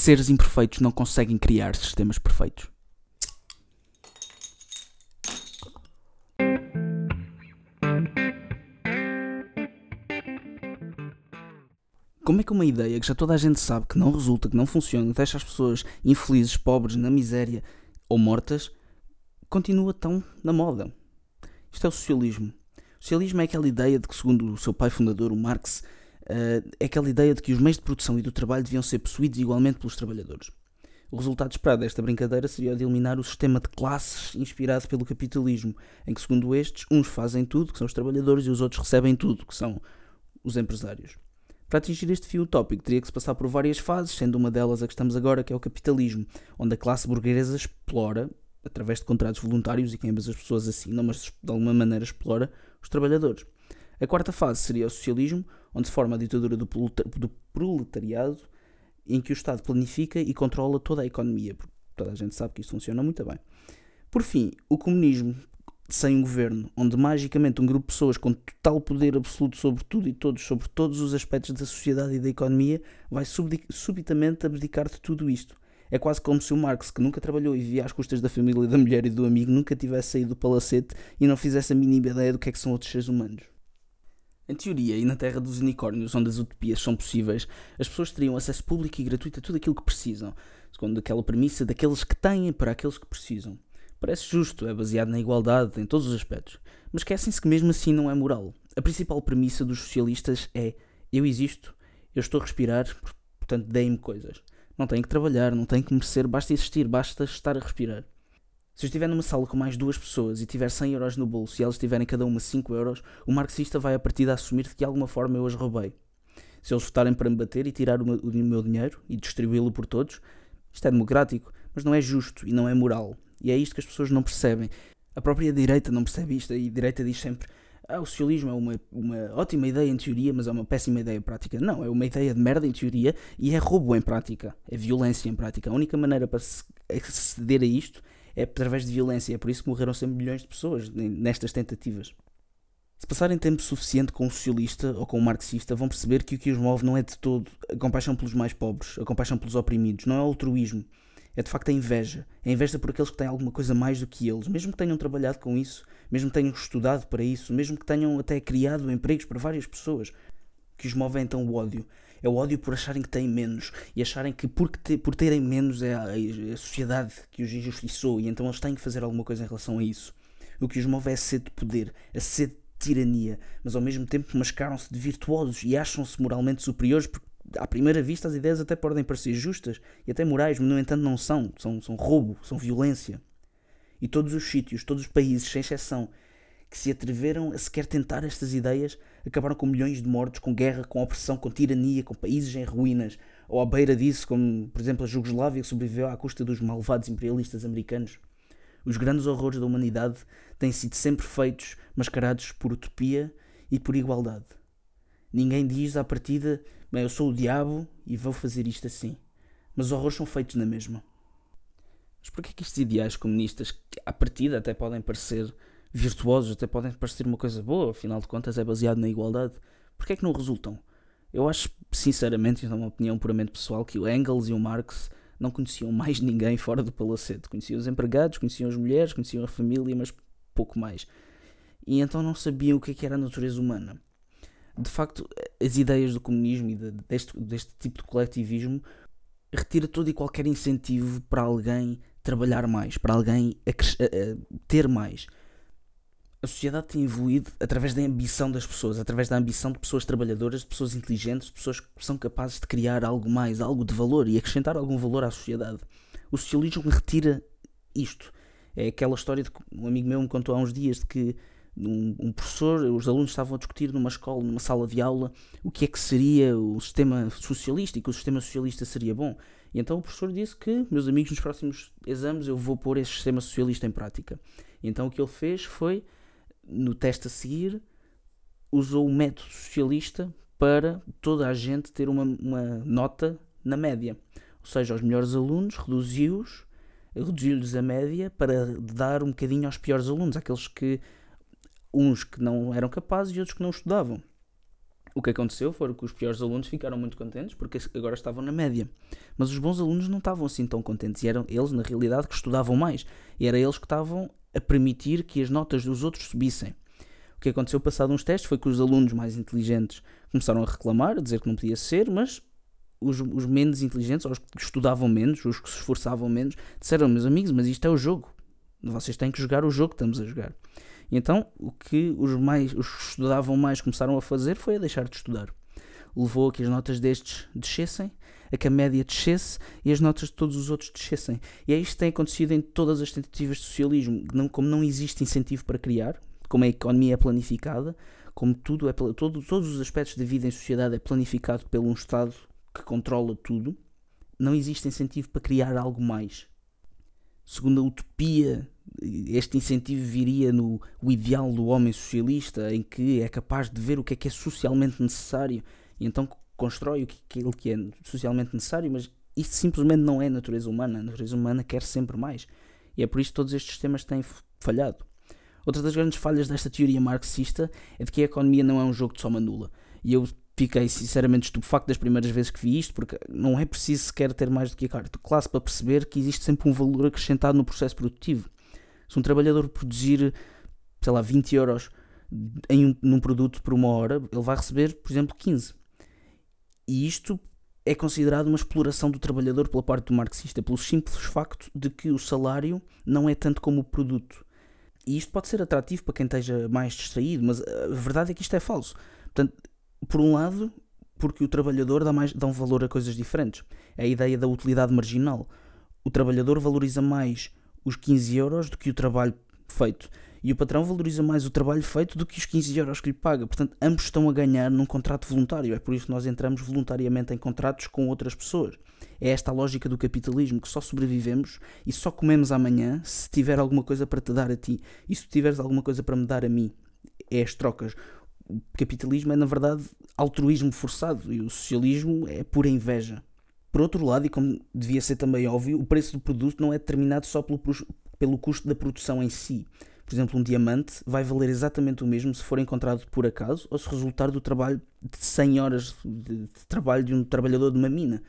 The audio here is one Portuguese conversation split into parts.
Seres imperfeitos não conseguem criar sistemas perfeitos. Como é que uma ideia que já toda a gente sabe que não resulta, que não funciona, deixa as pessoas infelizes, pobres, na miséria ou mortas, continua tão na moda? Isto é o socialismo. O socialismo é aquela ideia de que, segundo o seu pai fundador, o Marx, uh, é aquela ideia de que os meios de produção e do trabalho deviam ser possuídos igualmente pelos trabalhadores. O resultado esperado desta brincadeira seria o de eliminar o sistema de classes inspirado pelo capitalismo, em que, segundo estes, uns fazem tudo, que são os trabalhadores, e os outros recebem tudo, que são os empresários. Para atingir este fio utópico, teria que se passar por várias fases, sendo uma delas a que estamos agora, que é o capitalismo, onde a classe burguesa explora, através de contratos voluntários e que ambas as pessoas assinam, mas de alguma maneira explora os trabalhadores. A quarta fase seria o socialismo, onde se forma a ditadura do proletariado, em que o Estado planifica e controla toda a economia, porque toda a gente sabe que isto funciona muito bem. Por fim, o comunismo, sem um governo, onde magicamente um grupo de pessoas com total poder absoluto sobre tudo e todos, sobre todos os aspectos da sociedade e da economia, vai subitamente abdicar de tudo isto. É quase como se o Marx, que nunca trabalhou e vivia às custas da família, da mulher e do amigo, nunca tivesse saído do palacete e não fizesse a mínima ideia do que é que são outros seres humanos. Em teoria, e na terra dos unicórnios, onde as utopias são possíveis, as pessoas teriam acesso público e gratuito a tudo aquilo que precisam, segundo aquela premissa daqueles que têm para aqueles que precisam. Parece justo, é baseado na igualdade em todos os aspectos, mas esquecem-se que mesmo assim não é moral. A principal premissa dos socialistas é: eu existo, eu estou a respirar, portanto deem-me coisas. Não tenho que trabalhar, não tenho que merecer, basta existir, basta estar a respirar. Se eu estiver numa sala com mais duas pessoas e tiver 100 euros no bolso e elas tiverem cada uma 5 euros, o marxista vai a partir de assumir que de alguma forma eu as roubei. Se eles votarem para me bater e tirar o meu, dinheiro e distribuí-lo por todos, isto é democrático, mas não é justo e não é moral. E é isto que as pessoas não percebem. A própria direita não percebe isto, e a direita diz sempre: ah, o socialismo é uma, uma ótima ideia em teoria, mas é uma péssima ideia em prática. Não, é uma ideia de merda em teoria e é roubo em prática, é violência em prática. A única maneira para se aceder a isto é através de violência. É por isso que morreram sempre milhões de pessoas nestas tentativas. Se passarem tempo suficiente com um socialista ou com um marxista, vão perceber que o que os move não é de todo a compaixão pelos mais pobres, a compaixão pelos oprimidos, não é altruísmo é de facto a inveja. A inveja por aqueles que têm alguma coisa mais do que eles, mesmo que tenham trabalhado com isso, mesmo que tenham estudado para isso, mesmo que tenham até criado empregos para várias pessoas. Que os move é então o ódio. É o ódio por acharem que têm menos e acharem que por, te, por terem menos é a, a, sociedade que os injustiçou e então eles têm que fazer alguma coisa em relação a isso. O que os move é a sede de poder, a sede de tirania, mas ao mesmo tempo mascaram-se de virtuosos e acham-se moralmente superiores porque à primeira vista as ideias até podem parecer justas e até morais, mas no entanto não são. São, são roubo, são violência. E todos os sítios, todos os países, sem exceção, que se atreveram a sequer tentar estas ideias acabaram com milhões de mortos, com guerra, com opressão, com tirania, com países em ruínas, ou à beira disso, como por exemplo a Jugoslávia, que sobreviveu à custa dos malvados imperialistas americanos. Os grandes horrores da humanidade têm sido sempre feitos mascarados por utopia e por igualdade. Ninguém diz à partida Bem, eu sou o diabo e vou fazer isto assim. Mas os horrores são feitos na mesma. Mas porquê que estes ideais comunistas, que à partida até podem parecer virtuosos, até podem parecer uma coisa boa, afinal de contas é baseado na igualdade, porquê é que não resultam? Eu acho, sinceramente, isto é uma opinião puramente pessoal, que o Engels e o Marx não conheciam mais ninguém fora do palacete. Conheciam os empregados, conheciam as mulheres, conheciam a família, mas pouco mais. E então não sabiam o que, é que era a natureza humana de facto, as ideias do comunismo e de, deste, deste tipo de coletivismo retira todo e qualquer incentivo para alguém trabalhar mais, para alguém a, a ter mais. A sociedade tem evoluído através da ambição das pessoas, através da ambição de pessoas trabalhadoras, de pessoas inteligentes, de pessoas que são capazes de criar algo mais, algo de valor e acrescentar algum valor à sociedade. O socialismo retira isto. É aquela história de que um amigo meu me contou há uns dias de que um, um, professor, os alunos estavam a discutir numa escola, numa sala de aula, o que é que seria o sistema socialista e que o sistema socialista seria bom. E então o professor disse que, meus amigos, nos próximos exames eu vou pôr esse sistema socialista em prática. E então o que ele fez foi, no teste a seguir, usou o método socialista para toda a gente ter uma, uma nota na média. Ou seja, os melhores alunos reduziu-os, reduziu-lhes a média para dar um bocadinho aos piores alunos, aqueles que uns que não eram capazes e outros que não estudavam. O que aconteceu foi que os piores alunos ficaram muito contentes porque agora estavam na média. Mas os bons alunos não estavam assim tão contentes. E eram eles, na realidade, que estudavam mais. E era eles que estavam a permitir que as notas dos outros subissem. O que aconteceu passado uns testes foi que os alunos mais inteligentes começaram a reclamar, a dizer que não podia ser, mas os, os menos inteligentes, os que estudavam menos, os que se esforçavam menos, disseram, meus amigos, mas isto é o jogo. Vocês têm que jogar o jogo que estamos a jogar. Então o que os, mais, os que estudavam mais começaram a fazer foi a deixar de estudar. Levou a que as notas destes descessem, a que a média descesse e as notas de todos os outros descessem. E é isto que tem acontecido em todas as tentativas de socialismo. Não, como não existe incentivo para criar, como a economia é planificada, como tudo é todo, todos os aspectos da vida em sociedade é planificado por um Estado que controla tudo, não existe incentivo para criar algo mais. Segundo a utopia este incentivo viria no ideal do homem socialista, em que é capaz de ver o que é que é socialmente necessário e então constrói o que aquilo que é socialmente necessário, mas isso simplesmente não é natureza humana. A natureza humana quer sempre mais. E é por isso que todos estes sistemas têm falhado. Outra das grandes falhas desta teoria marxista é de que a economia não é um jogo de soma nula. E eu fiquei sinceramente estupefacto das primeiras vezes que vi isto, porque não é preciso sequer ter mais do que a carta classe para perceber que existe sempre um valor acrescentado no processo produtivo. Se um trabalhador produzir, sei lá, 20 euros em um, num produto por uma hora, ele vai receber, por exemplo, 15. E isto é considerado uma exploração do trabalhador pela parte do marxista, pelo simples facto de que o salário não é tanto como o produto. E isto pode ser atrativo para quem esteja mais distraído, mas a verdade é que isto é falso. Portanto, por um lado, porque o trabalhador dá, mais, dá um valor a coisas diferentes. É a ideia da utilidade marginal. O trabalhador valoriza mais os 15 euros do que o trabalho feito. E o patrão valoriza mais o trabalho feito do que os 15 euros que lhe paga. Portanto, ambos estão a ganhar num contrato voluntário. É por isso que nós entramos voluntariamente em contratos com outras pessoas. É esta a lógica do capitalismo, que só sobrevivemos e só comemos amanhã se tiver alguma coisa para te dar a ti. E se tiveres alguma coisa para me dar a mim. É as trocas. O capitalismo é, na verdade, altruísmo forçado e o socialismo é pura inveja. Por outro lado, e como devia ser também óbvio, o preço do produto não é determinado só pelo, pelo custo da produção em si. Por exemplo, um diamante vai valer exatamente o mesmo se for encontrado por acaso ou se resultar do trabalho de 100 horas de, de trabalho de um trabalhador de uma mina.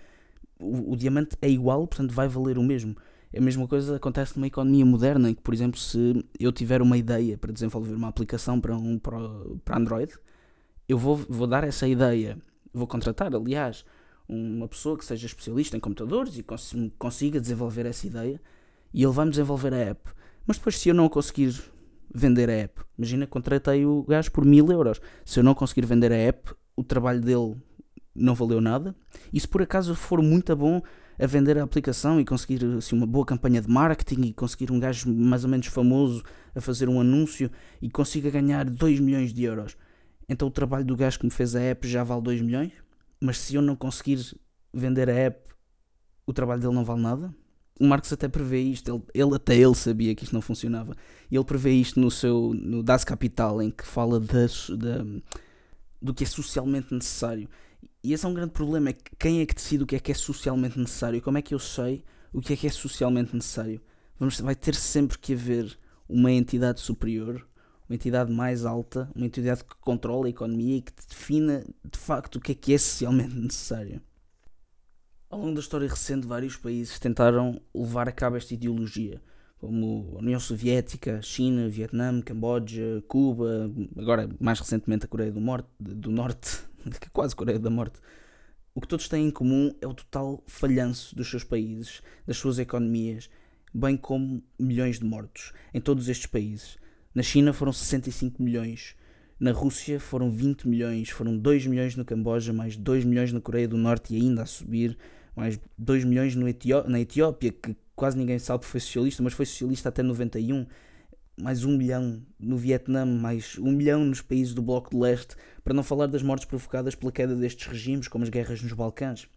O, o, diamante é igual, portanto vai valer o mesmo. A mesma coisa acontece numa economia moderna, em que, por exemplo, se eu tiver uma ideia para desenvolver uma aplicação para, um, para, para Android, eu vou, vou dar essa ideia, vou contratar, aliás, uma pessoa que seja especialista em computadores e cons consiga desenvolver essa ideia e ele vai-me desenvolver a app. Mas depois, se eu não conseguir vender a app, imagina, contratei o gajo por mil euros. Se eu não conseguir vender a app, o trabalho dele não valeu nada. E se por acaso for muito bom a vender a aplicação e conseguir assim, uma boa campanha de marketing e conseguir um gajo mais ou menos famoso a fazer um anúncio e consiga ganhar 2 milhões de euros, então o trabalho do gajo que me fez a app já vale 2 milhões? Mas se eu não conseguir vender a app, o trabalho dele não vale nada. O Marx até prevê isto, ele, ele até ele sabia que isto não funcionava. Ele prevê isto no seu no Das Capital, em que fala do que é socialmente necessário. E esse é um grande problema, é que quem é que decide o que é que é socialmente necessário? Como é que eu sei o que é que é socialmente necessário? Vamos, vai ter sempre que haver uma entidade superior uma entidade mais alta, uma entidade que controla a economia e que defina de facto o que é que é socialmente necessário. Ao longo da história recente, vários países tentaram levar a cabo esta ideologia, como a União Soviética, China, Vietnã, Camboja, Cuba, agora mais recentemente a Coreia do, Morte, do Norte, quase Coreia da Morte. O que todos têm em comum é o total falhanço dos seus países, das suas economias, bem como milhões de mortos em todos estes países. Na China foram 65 milhões. Na Rússia foram 20 milhões. Foram 2 milhões no Camboja, mais 2 milhões na Coreia do Norte e ainda a subir. Mais 2 milhões Etió na Etiópia, que quase ninguém sabe que foi socialista, mas foi socialista até 91. Mais 1 milhão no Vietnã, mais 1 milhão nos países do Bloco de Leste, para não falar das mortes provocadas pela queda destes regimes, como as guerras nos Balcãs.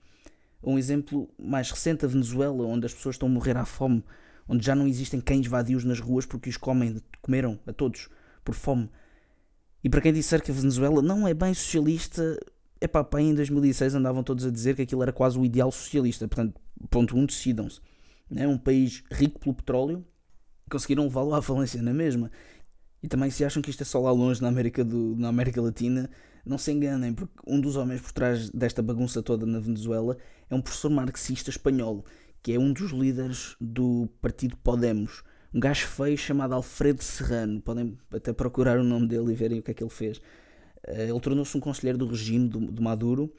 Um exemplo mais recente, a Venezuela, onde as pessoas estão a morrer à fome onde já não existem cães vadios nas ruas porque os comem, comeram a todos por fome. E para quem disser que a Venezuela não é bem socialista, é pá, pá, em 2006 andavam todos a dizer que aquilo era quase o ideal socialista. Portanto, ponto 1, um, decidam-se. É um país rico pelo petróleo, conseguiram levá-lo à falência na mesma. E também se acham que isto é só lá longe na América, do, na América Latina, Não se enganem, porque um dos homens por trás desta bagunça toda na Venezuela é um professor marxista espanhol, que é um dos líderes do partido Podemos. Um gajo feio chamado Alfredo Serrano. Podem até procurar o nome dele e verem o que é que ele fez. Eh, ele tornou-se um conselheiro do regime do, Maduro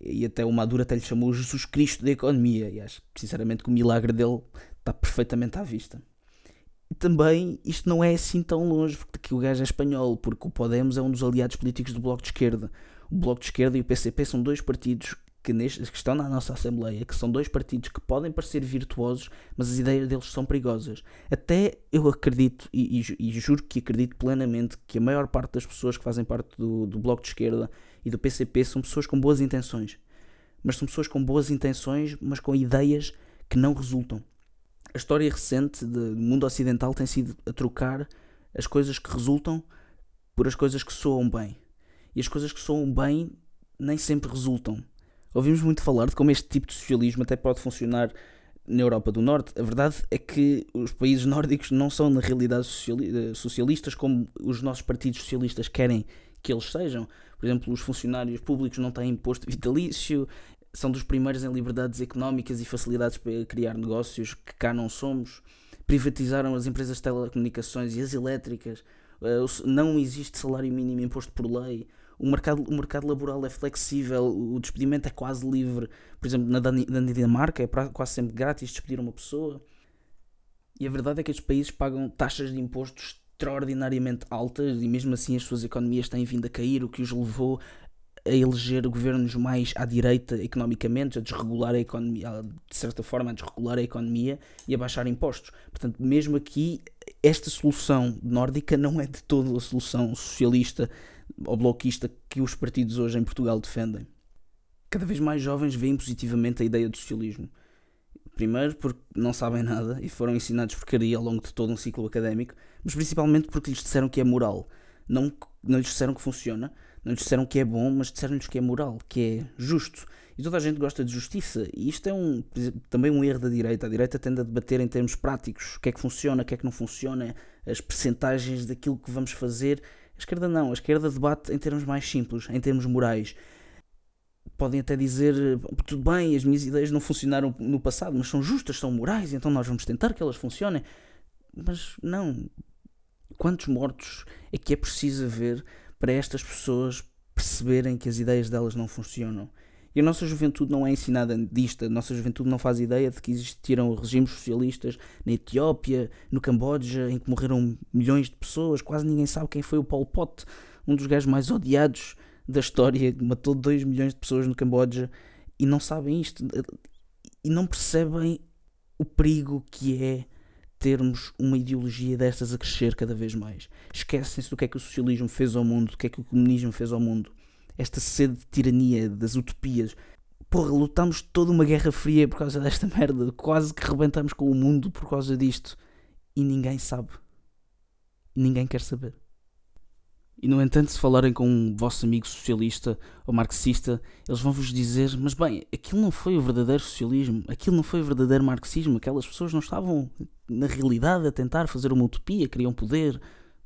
e até o Maduro até lhe chamou Jesus Cristo da economia. E acho sinceramente que o milagre dele está perfeitamente à vista. E também isto não é assim tão longe, porque o gajo é espanhol, porque o Podemos é um dos aliados políticos do Bloco de Esquerda. O Bloco de Esquerda e o PCP são dois partidos que, neste, que estão na nossa Assembleia, que são dois partidos que podem parecer virtuosos, mas as ideias deles são perigosas. Até eu acredito, e, e, e juro que acredito plenamente, que a maior parte das pessoas que fazem parte do, do Bloco de Esquerda e do PCP são pessoas com boas intenções. Mas são pessoas com boas intenções, mas com ideias que não resultam a história recente do mundo ocidental tem sido a trocar as coisas que resultam por as coisas que soam bem. E as coisas que soam bem nem sempre resultam. Ouvimos muito falar de como este tipo de socialismo até pode funcionar na Europa do Norte. A verdade é que os países nórdicos não são, na realidade, eh, socialistas como os nossos partidos socialistas querem que eles sejam. Por exemplo, os funcionários públicos não têm imposto vitalício, são dos primeiros em liberdades económicas e facilidades para criar negócios que cá não somos. Privatizaram as empresas de telecomunicações e as elétricas. Eh, não existe salário mínimo imposto por lei. O mercado, o mercado laboral é flexível, o despedimento é quase livre. Por exemplo, na, na Dinamarca é quase sempre grátis despedir uma pessoa. E a verdade é que estes países pagam taxas de impostos extraordinariamente altas e mesmo assim as suas economias têm vindo a cair, o que os levou a eleger governos mais à direita economicamente, a desregular a economia, de certa forma, a desregular a economia e a baixar impostos. Portanto, mesmo aqui, esta solução nórdica não é de todo a solução socialista ou bloquista que os partidos hoje em Portugal defendem. Cada vez mais jovens veem positivamente a ideia do socialismo. Primeiro porque não sabem nada e foram ensinados porcaria ao longo de todo um ciclo académico, mas principalmente porque lhes disseram que é moral. Não, não lhes disseram que funciona, não lhes disseram que é bom, mas disseram-lhes que é moral, que é justo. E toda a gente gosta de justiça. E isto é um, também um erro da direita. A direita tende a debater em termos práticos. O que é que funciona, o que é que não funciona, as percentagens daquilo que vamos fazer. A esquerda não. A esquerda debate em termos mais simples, em termos morais. Podem até dizer, tudo bem, as minhas ideias não funcionaram no passado, mas são justas, são morais, então nós vamos tentar que elas funcionem. Mas não. Quantos mortos é que é preciso haver para estas pessoas perceberem que as ideias delas não funcionam. E a nossa juventude não é ensinada disto, a nossa juventude não faz ideia de que existiram regimes socialistas na Etiópia, no Camboja, em que morreram milhões de pessoas, quase ninguém sabe quem foi o Pol Pot, um dos gajos mais odiados da história, matou 2 milhões de pessoas no Camboja e não sabem isto e não percebem o perigo que é termos uma ideologia destas a crescer cada vez mais. Esquecem-se do que é que o socialismo fez ao mundo, do que é que o comunismo fez ao mundo. Esta sede de tirania, das utopias. Porra, lutamos toda uma guerra fria por causa desta merda. Quase que rebentamos com o mundo por causa disto. E ninguém sabe. Ninguém quer saber. E no entanto, se falarem com um vosso amigo socialista ou marxista, eles vão vos dizer: Mas bem, aquilo não foi o verdadeiro socialismo, aquilo não foi o verdadeiro marxismo, aquelas pessoas não estavam na realidade a tentar fazer uma utopia, queriam poder,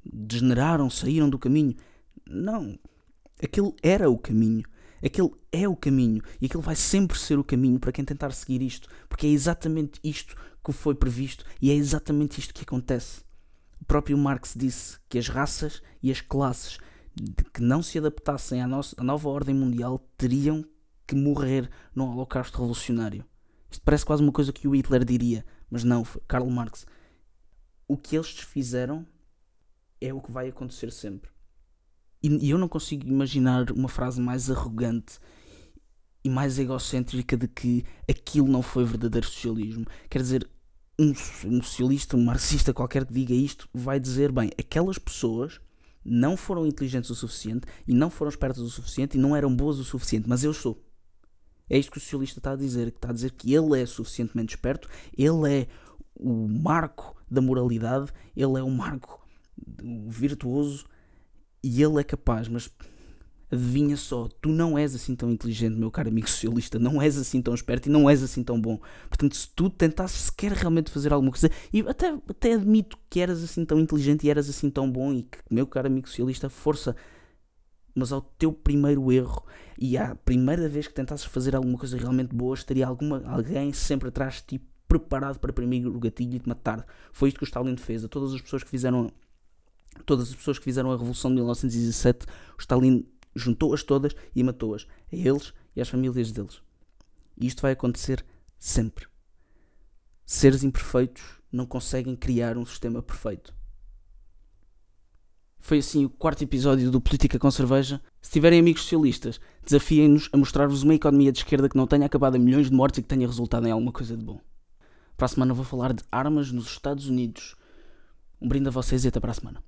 degeneraram, saíram do caminho. Não, aquilo era o caminho. Aquele é o caminho e aquele vai sempre ser o caminho para quem tentar seguir isto, porque é exatamente isto que foi previsto e é exatamente isto que acontece. O próprio Marx disse que as raças e as classes que não se adaptassem à, nossa, à nova ordem mundial teriam que morrer no holocausto revolucionário. Isto parece quase uma coisa que o Hitler diria, mas não, foi Karl Marx. O que eles fizeram é o que vai acontecer sempre. E, e eu não consigo imaginar uma frase mais arrogante e mais egocêntrica de que aquilo não foi verdadeiro socialismo. Quer dizer, um, um socialista, um marxista qualquer que diga isto, vai dizer: bem, aquelas pessoas não foram inteligentes o suficiente e não foram espertas o suficiente e não eram boas o suficiente, mas eu sou. É isto que o socialista está a dizer, que está a dizer que ele é suficientemente esperto, ele é o marco da moralidade, ele é o marco virtuoso e ele é capaz, mas adivinha só, tu não és assim tão inteligente, meu caro amigo socialista, não és assim tão esperto e não és assim tão bom. Portanto, se tu tentasses sequer realmente fazer alguma coisa, e até, até admito que eras assim tão inteligente e eras assim tão bom, e que, meu caro amigo socialista, força, mas ao teu primeiro erro e à primeira vez que tentasses fazer alguma coisa realmente boa, estaria alguma, alguém sempre atrás de ti preparado para primeiro o gatilho e te matar. Foi isto que o Stalin fez a todas as pessoas que fizeram todas as pessoas que fizeram a Revolução de 1917, o Stalin juntou-as todas e matou-as, a eles e às famílias deles. E isto vai acontecer sempre. Seres imperfeitos não conseguem criar um sistema perfeito. Foi assim o quarto episódio do Política com Cerveja. Se tiverem amigos socialistas, desafiem-nos a mostrar-vos uma economia de esquerda que não tenha acabado em milhões de mortes e que tenha resultado em alguma coisa de bom. Para a semana vou falar de armas nos Estados Unidos. Um brinde a vocês e até para a semana.